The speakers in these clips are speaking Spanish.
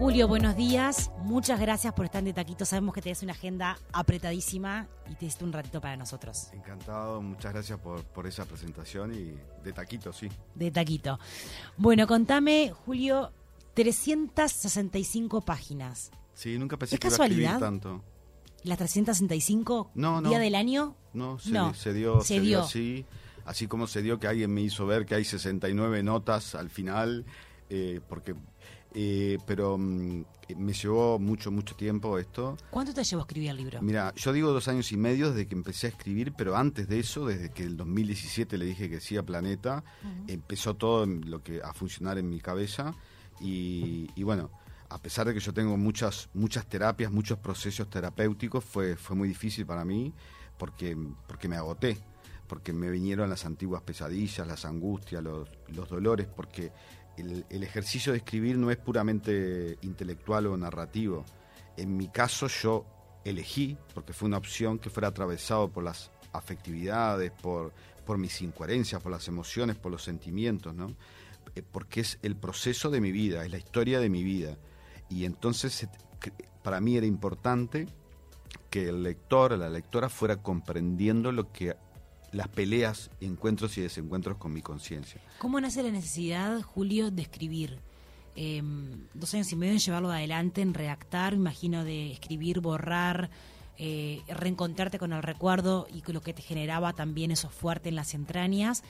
Julio, buenos días. Muchas gracias por estar de Taquito. Sabemos que tenés una agenda apretadísima y te diste un ratito para nosotros. Encantado, muchas gracias por, por esa presentación y de Taquito, sí. De Taquito. Bueno, contame, Julio, 365 páginas. Sí, nunca pensé ¿Es que iba a escribir tanto. ¿Las 365? No, no. ¿Día del año? No, se, No, se dio, se se dio dio. así, así como se dio que alguien me hizo ver que hay 69 notas al final, eh, porque, eh, pero mm, me llevó mucho, mucho tiempo esto. ¿Cuánto te llevó a escribir el libro? Mira, yo digo dos años y medio desde que empecé a escribir, pero antes de eso, desde que el 2017 le dije que sí a Planeta, empezó todo lo que a funcionar en mi cabeza y, y bueno, a pesar de que yo tengo muchas muchas terapias, muchos procesos terapéuticos, fue fue muy difícil para mí porque porque me agoté, porque me vinieron las antiguas pesadillas, las angustias, los, los dolores, porque el, ejercicio de escribir no es puramente intelectual o narrativo. En mi caso yo elegí, porque fue una opción que fuera atravesado por las afectividades, por, por mis incoherencias, por las emociones, por los sentimientos, ¿no? Eh, Porque es el proceso de mi vida, es la historia de mi vida. Y entonces para mí era importante que el lector, la lectora fuera comprendiendo lo que las peleas, encuentros y desencuentros con mi conciencia. ¿Cómo nace la necesidad, Julio, de escribir? Eh, dos años y medio en llevarlo adelante, en redactar, imagino de escribir, borrar, eh, reencontrarte con el recuerdo y con lo que te generaba también eso fuerte en las entrañas.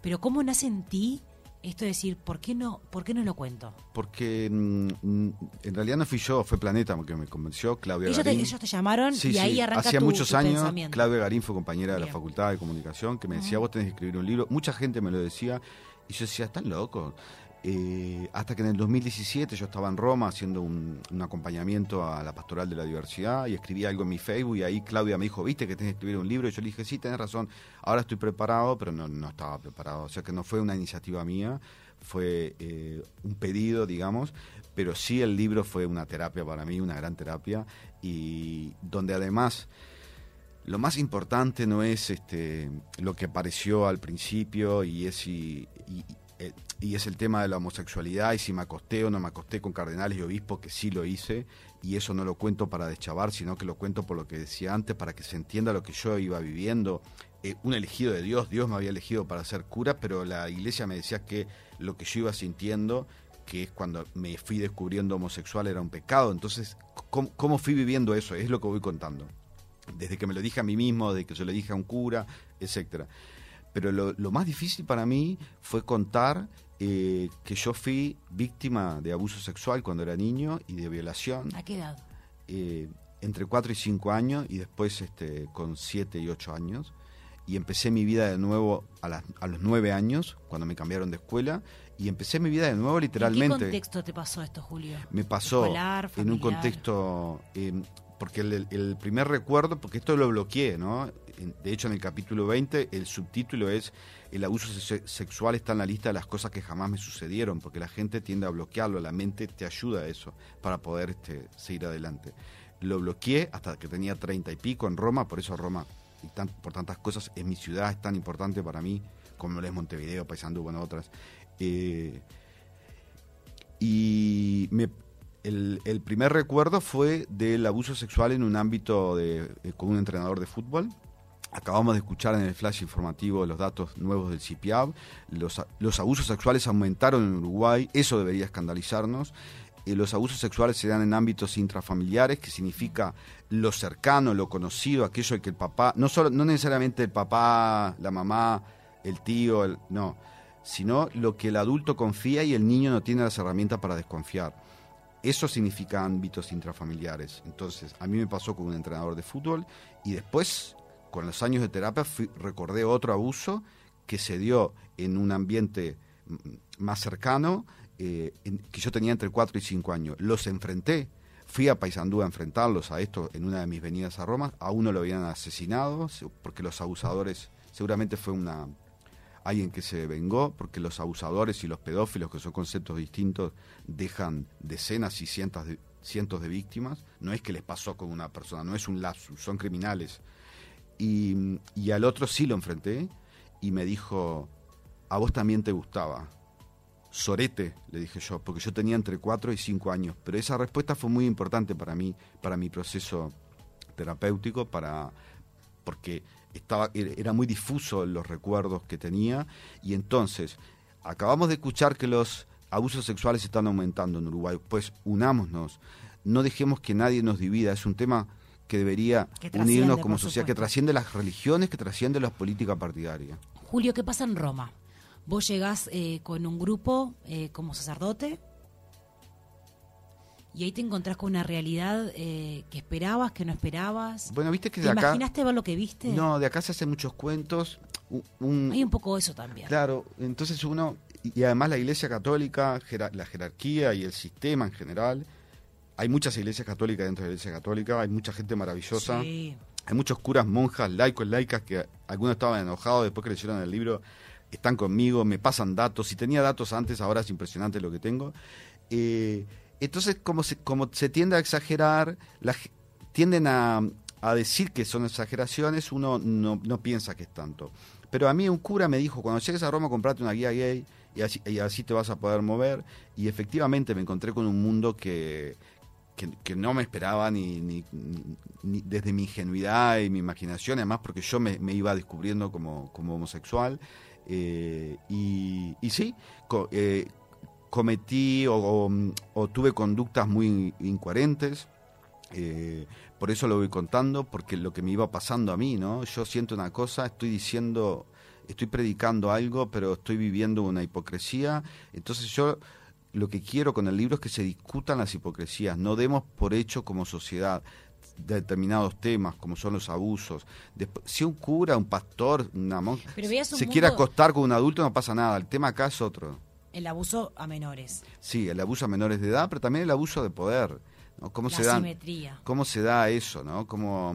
Pero ¿cómo nace en ti esto de decir, ¿por qué no, por qué no lo cuento? Porque mm, mm, en realidad no fui yo, fue Planeta que me convenció, Claudia Ellos te, Garín. ellos te llamaron Sí, y sí. ahí arranca Hacía tu, muchos tu años. Claudia Garín fue compañera de la. Facultad de Comunicación, que me decía, vos tenés que escribir un libro. Mucha gente me lo decía, y yo decía, están locos. Eh, hasta que en el 2017 yo estaba en Roma haciendo un, acompañamiento a la Pastoral de la Diversidad y escribí algo en mi Facebook y ahí Claudia me dijo, viste que tenés que escribir un libro y yo le dije, sí, tenés razón, ahora estoy preparado, pero no, no estaba preparado, o sea que no fue una iniciativa mía, fue eh, un pedido, digamos, pero sí el libro fue una terapia para mí, una gran terapia y donde además lo más importante no es este lo que apareció al principio y es y- eh, y es el tema de la homosexualidad y si me acosté o no me acosté con cardenales y obispos que sí lo hice y eso no lo cuento para deschavar sino que lo cuento por lo que decía antes para que se entienda lo que yo iba viviendo Eh, un elegido de Dios Dios me había elegido para ser cura pero la iglesia me decía que lo que yo iba sintiendo que es cuando me fui descubriendo homosexual era un pecado entonces ¿cómo, cómo fui viviendo eso? es lo que voy contando desde que me lo dije a mí mismo, desde que se lo dije a un cura, etcétera. Pero lo, lo más difícil para mí fue contar eh, que yo fui víctima de abuso sexual cuando era niño y de violación ¿A qué edad? eh, entre 4 y 5 años y después este, con 7 y 8 años. Y empecé mi vida de nuevo a, las- a los 9 años, cuando me cambiaron de escuela. Y empecé mi vida de nuevo ¿En qué literalmente contexto te pasó esto, Julio? me pasó Escolar, en un contexto eh, porque el, el primer recuerdo porque esto lo bloqueé no de hecho en el capítulo 20 el subtítulo es el abuso se- sexual está en la lista de las cosas que jamás me sucedieron porque la gente tiende a bloquearlo la mente te ayuda a eso para poder este, seguir adelante lo bloqueé hasta que tenía 30 y pico en Roma por eso Roma y por tantas cosas es mi ciudad es tan importante para mí como lo es Montevideo Paysandú bueno otras eh, y me, el, el primer recuerdo fue del abuso sexual en un ámbito de, eh, con un entrenador de fútbol. Acabamos de escuchar en el flash informativo los datos nuevos del CIPIAB. Los, abusos sexuales aumentaron en Uruguay, eso debería escandalizarnos. Eh, los abusos sexuales se dan en ámbitos intrafamiliares, que significa lo cercano, lo conocido, aquello que el papá, no, solo, no necesariamente el papá, la mamá, el tío, el- no, sino lo que el adulto confía y el niño no tiene las herramientas para desconfiar. Eso significa ámbitos intrafamiliares. Entonces, a mí me pasó con un entrenador de fútbol y después, con los años de terapia, fui- recordé otro abuso que se dio en un ambiente mm, más cercano, eh, que yo tenía entre 4 y 5 años. Los enfrenté, fui a Paysandú a enfrentarlos a esto en una de mis venidas a Roma. A uno lo habían asesinado se- porque los abusadores, seguramente fue una alguien que se vengó, porque los abusadores y los pedófilos, que son conceptos distintos, dejan decenas y cientos de, cientos de víctimas. No es que les pasó con una persona, no es un lapsus, son criminales. Y, y al otro sí lo enfrenté y me dijo, a vos también te gustaba. sorete, le dije yo, porque yo tenía entre 4 y 5 años. Pero esa respuesta fue muy importante para mí, para mi proceso terapéutico, para porque estaba era muy difuso los recuerdos que tenía y entonces acabamos de escuchar que los abusos sexuales están aumentando en Uruguay, pues unámonos, no dejemos que nadie nos divida, es un tema que debería unirnos como sociedad, que trasciende las religiones, que trasciende las políticas partidarias. Julio, ¿qué pasa en Roma? Vos llegás eh, con un grupo eh, como sacerdote y ahí te encontrás con una realidad eh, que esperabas, que no esperabas. Bueno, viste que de acá. ¿Imaginaste ver lo que viste? No, de acá se hacen muchos cuentos. Hay un poco eso también. Claro, entonces uno. Y además la Iglesia Católica, la jerarquía y el sistema en general. Hay muchas iglesias católicas dentro de la Iglesia Católica, hay mucha gente maravillosa. Hay muchos curas, monjas, laicos, laicas que algunos estaban enojados después que leyeron el libro están conmigo, me pasan datos. Si tenía datos antes, ahora es impresionante lo que tengo. Eh, entonces, como se, como se tiende a exagerar, la, tienden a, decir que son exageraciones, uno no, no, piensa que es tanto. Pero a mí un cura me dijo, cuando llegues a Roma, comprate una guía gay y así, y así te vas a poder mover. Y efectivamente me encontré con un mundo que, que, no me esperaba ni, ni, desde mi ingenuidad y mi imaginación, además porque yo me, iba descubriendo como, como homosexual. Eh, y, sí, eh, cometí o, tuve conductas muy incoherentes. Eh, por eso lo voy contando, porque lo que me iba pasando a mí, ¿no? Yo siento una cosa, estoy diciendo, estoy predicando algo, pero estoy viviendo una hipocresía. Entonces yo lo que quiero con el libro es que se discutan las hipocresías, no demos por hecho como sociedad determinados temas, como son los abusos. si un cura, un pastor, una monja, se quiere acostar con un adulto, no pasa nada. El tema acá es otro. El abuso a menores. Sí, el abuso a menores de edad, pero también el abuso de poder. ¿Cómo se da, ¿Cómo se da eso? ¿no? ¿Cómo,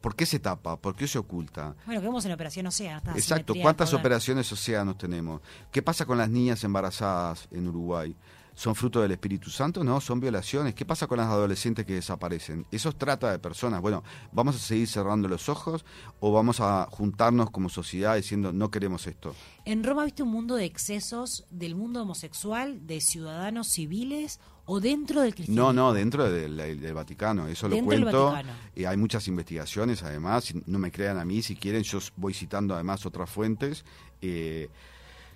¿Por qué se tapa? ¿Por qué se oculta? Bueno, que vemos en la operación Océano. Exacto, ¿cuántas operaciones océanos tenemos? ¿Qué pasa con las niñas embarazadas en Uruguay? Son fruto del Espíritu Santo, no, son violaciones. ¿Qué pasa con las adolescentes que desaparecen? Eso trata de personas. Bueno, ¿vamos a seguir cerrando los ojos o vamos a juntarnos como sociedad diciendo no queremos esto? En Roma viste un mundo de excesos del mundo homosexual, de ciudadanos civiles o dentro del cristianismo. No, no, dentro del, Vaticano, eso lo cuento. Y hay muchas investigaciones además, no me crean a mí, si quieren, yo voy citando además otras fuentes. Eh,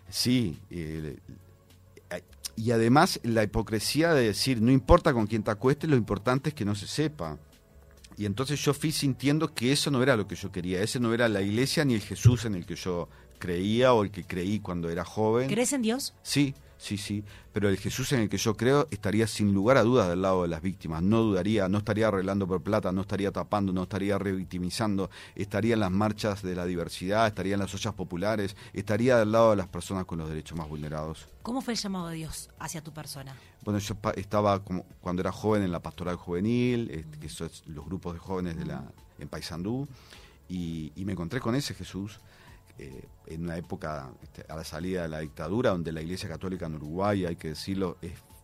sí, eh, y además la hipocresía de decir, no importa con quién te acuestes, lo importante es que no se sepa. Y entonces yo fui sintiendo que eso no era lo que yo quería, ese no era la iglesia ni el Jesús en el que yo creía o el que creí cuando era joven. ¿Crees en Dios? Sí, sí, sí, pero el Jesús en el que yo creo estaría sin lugar a dudas del lado de las víctimas, no dudaría, no estaría arreglando por plata, no estaría tapando, no estaría revictimizando, estaría en las marchas de la diversidad, estaría en las ollas populares, estaría del lado de las personas con los derechos más vulnerados. ¿Cómo fue el llamado de Dios hacia tu persona? Bueno, yo estaba como cuando era joven en la pastoral juvenil, este, que son los grupos de jóvenes de la, en Paysandú, y, y me encontré con ese Jesús eh, en una época este, a la salida de la dictadura, donde la Iglesia Católica en Uruguay, hay que decirlo,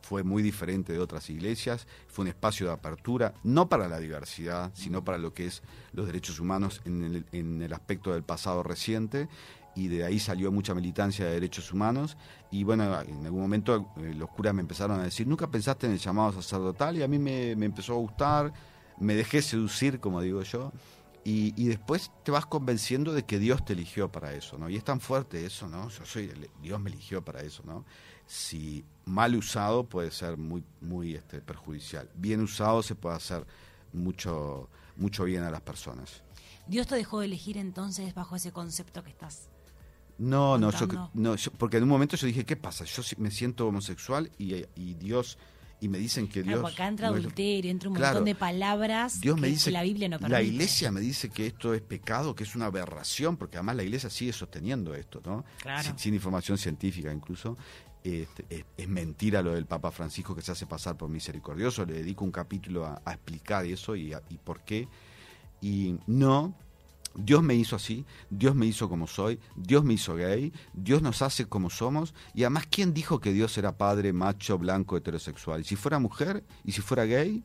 fue muy diferente de otras iglesias, fue un espacio de apertura, no para la diversidad, sino para lo que es los derechos humanos en el, aspecto del pasado reciente, y de ahí salió mucha militancia de derechos humanos, y bueno, en algún momento eh, los curas me empezaron a decir, nunca pensaste en el llamado sacerdotal, y a mí me, me empezó a gustar, me dejé seducir, como digo yo, y, después te vas convenciendo de que Dios te eligió para eso, ¿no? Y es tan fuerte eso, ¿no? Yo soy, Dios me eligió para eso, ¿no? Si mal usado puede ser muy, muy este, perjudicial. Bien usado se puede hacer mucho, mucho bien a las personas. ¿Dios te dejó de elegir entonces bajo ese concepto que estás no, no, no porque en un momento yo dije, ¿qué pasa? Yo me siento homosexual y, y Dios y me dicen que Dios... acá entra adulterio, entra un montón de palabras Dios me dice, que la Biblia no permite. La iglesia me dice que esto es pecado, que es una aberración, porque además la iglesia sigue sosteniendo esto, ¿no? Sin, información científica incluso. Este, es, mentira lo del Papa Francisco que se hace pasar por misericordioso. Le dedico un capítulo a, explicar eso y, y por qué. Y no, Dios me hizo así, Dios me hizo como soy, Dios me hizo gay, Dios nos hace como somos. Y además, ¿quién dijo que Dios era padre, macho, blanco, heterosexual? ¿Y si fuera mujer? ¿Y si fuera gay?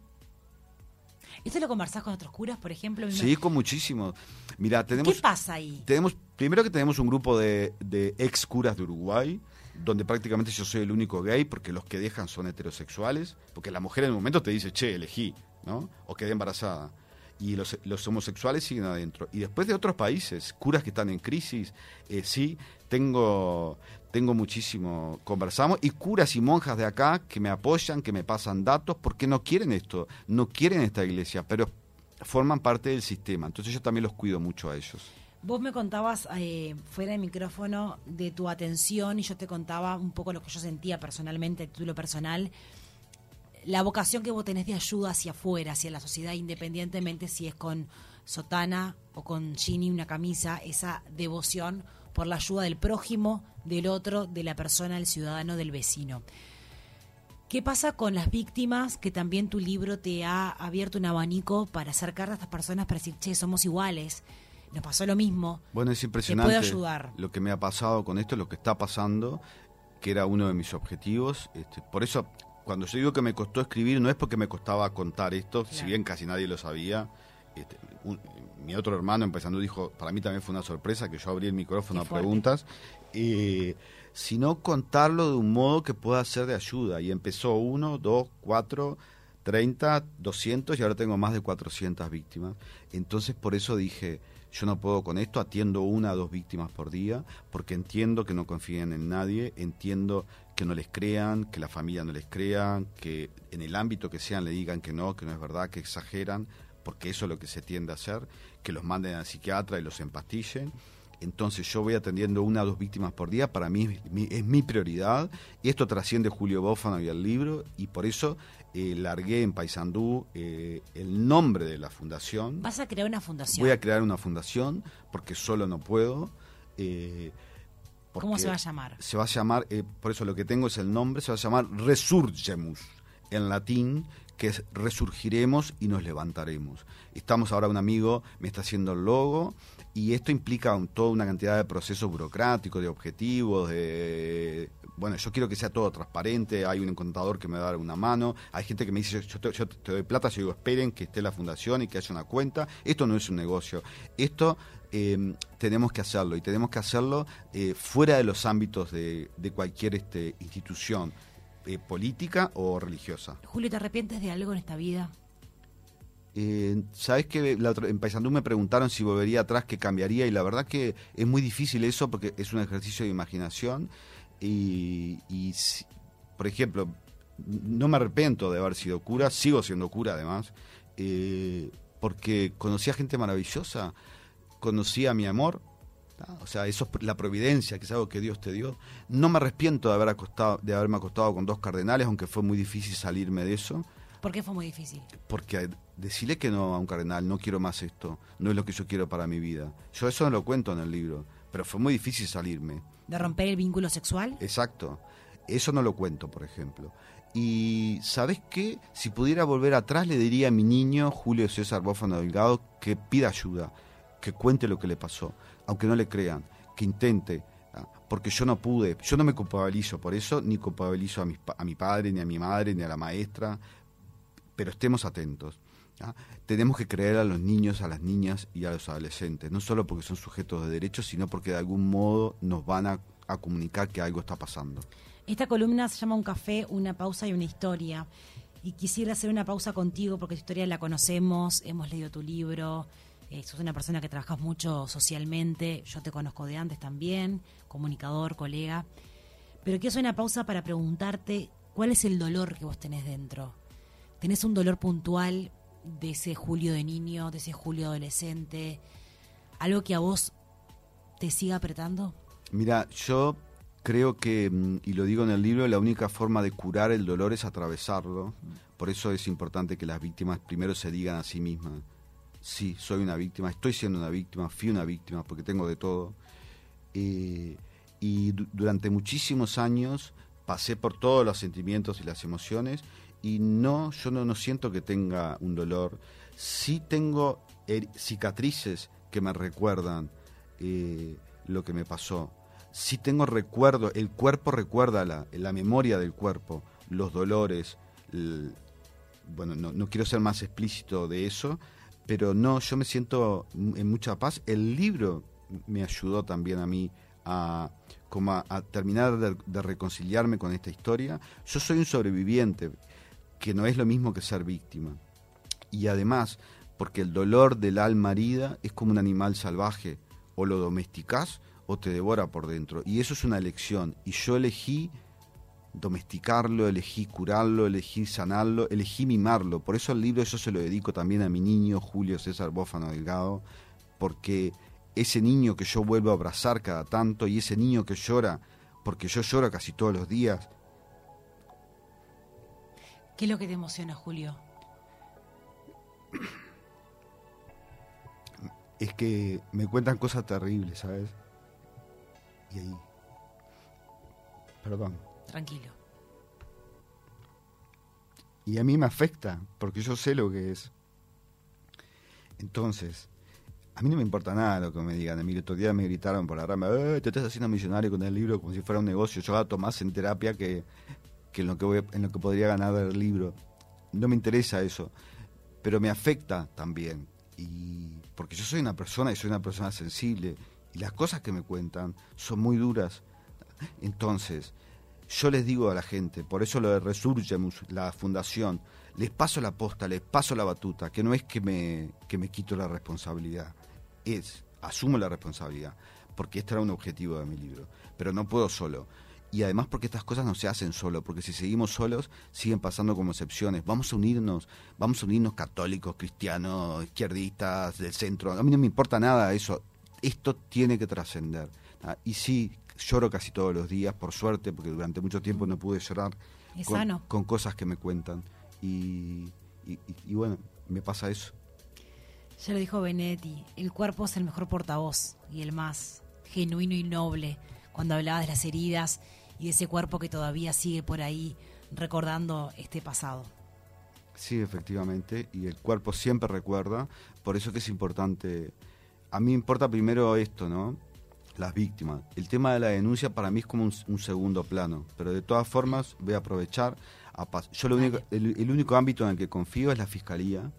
¿Esto lo conversás con otros curas, por ejemplo? Sí, con muchísimos. Mira, tenemos... ¿Qué pasa ahí? Tenemos, primero que tenemos un grupo de, de ex curas de Uruguay, donde prácticamente yo soy el único gay, porque los que dejan son heterosexuales, porque la mujer en el momento te dice, che, elegí, ¿no? O quedé embarazada. Y los, los homosexuales siguen adentro. Y después de otros países, curas que están en crisis, eh, sí, tengo, tengo muchísimo, conversamos, y curas y monjas de acá que me apoyan, que me pasan datos, porque no quieren esto, no quieren esta iglesia, pero forman parte del sistema. Entonces yo también los cuido mucho a ellos. Vos me contabas eh, fuera del micrófono de tu atención y yo te contaba un poco lo que yo sentía personalmente, a título personal, la vocación que vos tenés de ayuda hacia afuera, hacia la sociedad, independientemente si es con sotana o con Ginny una camisa, esa devoción por la ayuda del prójimo, del otro, de la persona, del ciudadano, del vecino. ¿Qué pasa con las víctimas que también tu libro te ha abierto un abanico para acercar a estas personas para decir, che, somos iguales? Nos pasó lo mismo. Bueno, es impresionante ayudar. lo que me ha pasado con esto, lo que está pasando, que era uno de mis objetivos. Este, por eso, cuando yo digo que me costó escribir, no es porque me costaba contar esto, si bien casi nadie lo sabía. Este, mi otro hermano empezando dijo, para mí también fue una sorpresa que yo abrí el micrófono a preguntas, eh, sino contarlo de un modo que pueda ser de ayuda. Y empezó uno, dos, cuatro, treinta, doscientos y ahora tengo más de cuatrocientas víctimas. Entonces por eso dije, yo no puedo con esto, atiendo una o dos víctimas por día, porque entiendo que no confíen en nadie, entiendo que no les crean, que la familia no les crean, que en el ámbito que sean le digan que no, que no es verdad, que exageran, porque eso es lo que se tiende a hacer, que los manden al psiquiatra y los empastillen. Entonces yo voy atendiendo una o dos víctimas por día, para mí es mi, prioridad. Y esto trasciende Julio Bófano y el libro, y por eso eh, largué en Paysandú eh, el nombre de la fundación. ¿Vas a crear una fundación? Voy a crear una fundación, porque solo no puedo. Eh, ¿Cómo se va a llamar? Se va a llamar, por eso lo que tengo es el nombre, se va a llamar Resurgemus, en latín, que es resurgiremos y nos levantaremos. Estamos ahora, un amigo me está haciendo el logo y esto implica toda una cantidad de procesos burocráticos, de objetivos, de... Bueno, yo quiero que sea todo transparente, hay un contador que me va a dar una mano, hay gente que me dice, yo te, doy plata, yo digo, esperen que esté la fundación y que haya una cuenta. Esto no es un negocio. Esto eh, tenemos que hacerlo y tenemos que hacerlo eh, fuera de los ámbitos de, de cualquier este, institución eh, política o religiosa. Julio, ¿te arrepientes de algo en esta vida? Sabes que en Paisandú me preguntaron si volvería atrás, qué cambiaría, y la verdad que es muy difícil eso porque es un ejercicio de imaginación. Y, por ejemplo, no me arrepiento de haber sido cura, sigo siendo cura además, eh, porque conocí a gente maravillosa, conocí a mi amor, o sea, eso es la providencia, que es algo que Dios te dio. No me arrepiento de, haber acostado, de haberme acostado con dos cardenales, aunque fue muy difícil salirme de eso. ¿Por qué fue muy difícil? Porque decirle que no a un cardenal, no quiero más esto, no es lo que yo quiero para mi vida. Yo eso no lo cuento en el libro, pero fue muy difícil salirme. ¿De romper el vínculo sexual? Exacto. Eso no lo cuento, por ejemplo. Y ¿sabes qué? Si pudiera volver atrás, le diría a mi niño, Julio César Bófano Delgado, que pida ayuda, que cuente lo que le pasó aunque no le crean, que intente, ¿ah? porque yo no pude, yo no me culpabilizo por eso, ni culpabilizo a mi, a mi padre, ni a mi madre, ni a la maestra, pero estemos atentos. ¿Ah? Tenemos que creer a los niños, a las niñas y a los adolescentes, no solo porque son sujetos de derechos, sino porque de algún modo nos van a, comunicar que algo está pasando. Esta columna se llama Un café, una pausa y una historia. Y quisiera hacer una pausa contigo porque tu historia la conocemos, hemos leído tu libro, eh, sos una persona que trabajas mucho socialmente, yo te conozco de antes también, comunicador, colega. Pero quiero hacer una pausa para preguntarte cuál es el dolor que vos tenés dentro. ¿Tenés un dolor puntual de ese Julio de niño, de ese Julio adolescente? ¿Algo que a vos te siga apretando? Mira, yo creo que, mm, y lo digo en el libro, la única forma de curar el dolor es atravesarlo. Por eso es importante que las víctimas primero se digan a sí mismas sí, soy una víctima, estoy siendo una víctima, fui una víctima porque tengo de todo. Eh, y durante muchísimos años pasé por todos los sentimientos y las emociones y no, yo no, no siento que tenga un dolor. Sí tengo cicatrices que me recuerdan eh, lo que me pasó. Sí tengo recuerdo, el cuerpo recuerda la, la memoria del cuerpo, los dolores, bueno, no, no quiero ser más explícito de eso, pero no, yo me siento en mucha paz. El libro me ayudó también a mí a, como a, terminar de, reconciliarme con esta historia. Yo soy un sobreviviente, que no es lo mismo que ser víctima. Y además, porque el dolor del alma herida es como un animal salvaje, o lo domesticás o te devora por dentro. Y eso es una elección. Y yo elegí domesticarlo, elegí curarlo, elegí sanarlo, elegí mimarlo. Por eso el libro yo se lo dedico también a mi niño Julio César Bófano Delgado, porque ese niño que yo vuelvo a abrazar cada tanto y ese niño que llora, porque yo lloro casi todos los días. ¿Qué es lo que te emociona, Julio? Es que me cuentan cosas terribles, ¿sabes? Y ahí... Perdón. Tranquilo. Y a mí me afecta, porque yo sé lo que es. Entonces, a mí no me importa nada lo que me digan. A mí el otro día me gritaron por la rama, eh, te estás haciendo millonario con el libro como si fuera un negocio. Yo gasto más en terapia que, en, lo que voy, en lo que podría ganar del libro. No me interesa eso, pero me afecta también. Y porque yo soy una persona y soy una persona sensible y las cosas que me cuentan son muy duras. Entonces, yo les digo a la gente, por eso lo de Resurgemus, la fundación, les paso la posta, les paso la batuta, que no es que me, que me quito la responsabilidad, es, asumo la responsabilidad, porque este era un objetivo de mi libro, pero no puedo solo. Y además porque estas cosas no se hacen solo, porque si seguimos solos siguen pasando como excepciones. Vamos a unirnos, vamos a unirnos católicos, cristianos, izquierdistas, del centro. A mí no me importa nada eso. Esto tiene que trascender. Y sí, lloro casi todos los días, por suerte, porque durante mucho tiempo no pude llorar con, cosas que me cuentan. Y, bueno, me pasa eso. Ya lo dijo Benetti, el cuerpo es el mejor portavoz y el más genuino y noble cuando hablaba de las heridas y ese cuerpo que todavía sigue por ahí recordando este pasado. Sí, efectivamente, y el cuerpo siempre recuerda, por eso que es importante. A mí me importa primero esto, ¿no? las víctimas. El tema de la denuncia para mí es como un, segundo plano, pero de todas formas voy a aprovechar. A Yo lo único, el, único ámbito en el que confío es la fiscalía.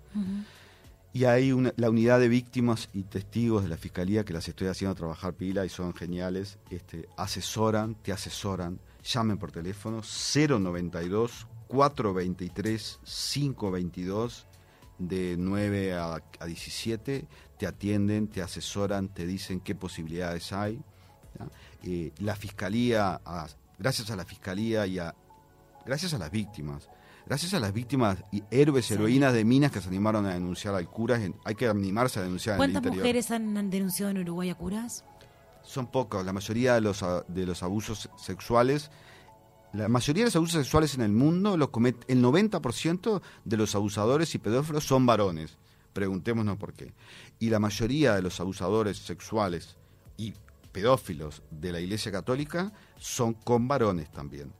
Y hay una, la unidad de víctimas y testigos de la fiscalía que las estoy haciendo trabajar pila y son geniales. Este, asesoran, te asesoran. Llamen por teléfono 092 423 522 de 9 a, a 17 te atienden, te asesoran, te dicen qué posibilidades hay. Eh, la fiscalía, gracias a la fiscalía y a, gracias a las víctimas, gracias a las víctimas y héroes, heroínas de minas que se animaron a denunciar al curas, hay que animarse a denunciar en el interior. ¿Cuántas mujeres han denunciado en Uruguay a curas? Son pocas, la mayoría de los, de los abusos sexuales la mayoría de los abusos sexuales en el mundo los comete, el 90% de los abusadores y pedófilos son varones. Preguntémonos por qué. Y la mayoría de los abusadores sexuales y pedófilos de la Iglesia Católica son con varones también.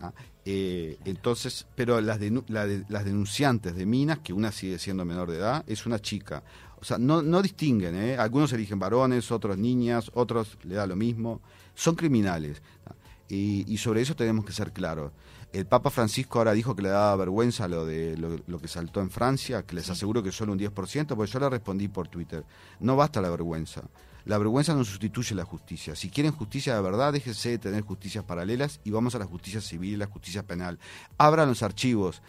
¿Ah? Eh, entonces, pero las, las denunciantes de minas, que una sigue siendo menor de edad, es una chica. O sea, no, no distinguen, ¿eh? algunos eligen varones, otros niñas, otros le da lo mismo. Son criminales. ¿ah? Y, y, sobre eso tenemos que ser claros. El Papa Francisco ahora dijo que le daba vergüenza lo de lo, que saltó en Francia, que les aseguro que solo un 10%, porque yo le respondí por Twitter. No basta la vergüenza. La vergüenza no sustituye la justicia. Si quieren justicia de verdad, déjense de tener justicias paralelas y vamos a la justicia civil y la justicia penal. Abran los archivos.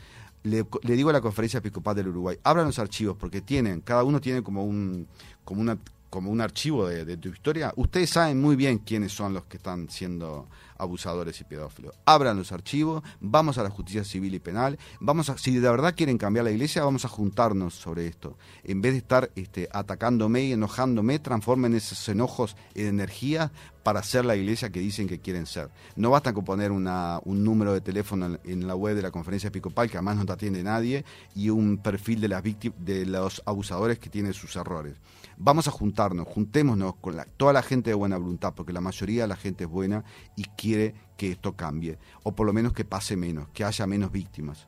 Le, le, digo a la conferencia episcopal del Uruguay, abran los archivos porque tienen, cada uno tiene como un, como una, como un archivo de, tu historia. Ustedes saben muy bien quiénes son los que están siendo abusadores y pedófilos. Abran los archivos, vamos a la justicia civil y penal, vamos a, si de verdad quieren cambiar la iglesia, vamos a juntarnos sobre esto. En vez de estar este, atacándome y enojándome, transformen esos enojos en energía para ser la iglesia que dicen que quieren ser. No basta con poner un número de teléfono en, la web de la conferencia episcopal, que además no te atiende nadie, y un perfil de, las víctimas, de los abusadores que tienen sus errores. Vamos a juntarnos, juntémonos con toda la gente de buena voluntad, porque la mayoría de la gente es buena y quiere que esto cambie, o por lo menos que pase menos, que haya menos víctimas.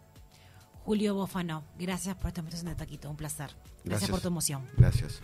Julio Bofano, gracias por esta invitación de Taquito, un placer. Gracias, gracias por tu emoción. Gracias.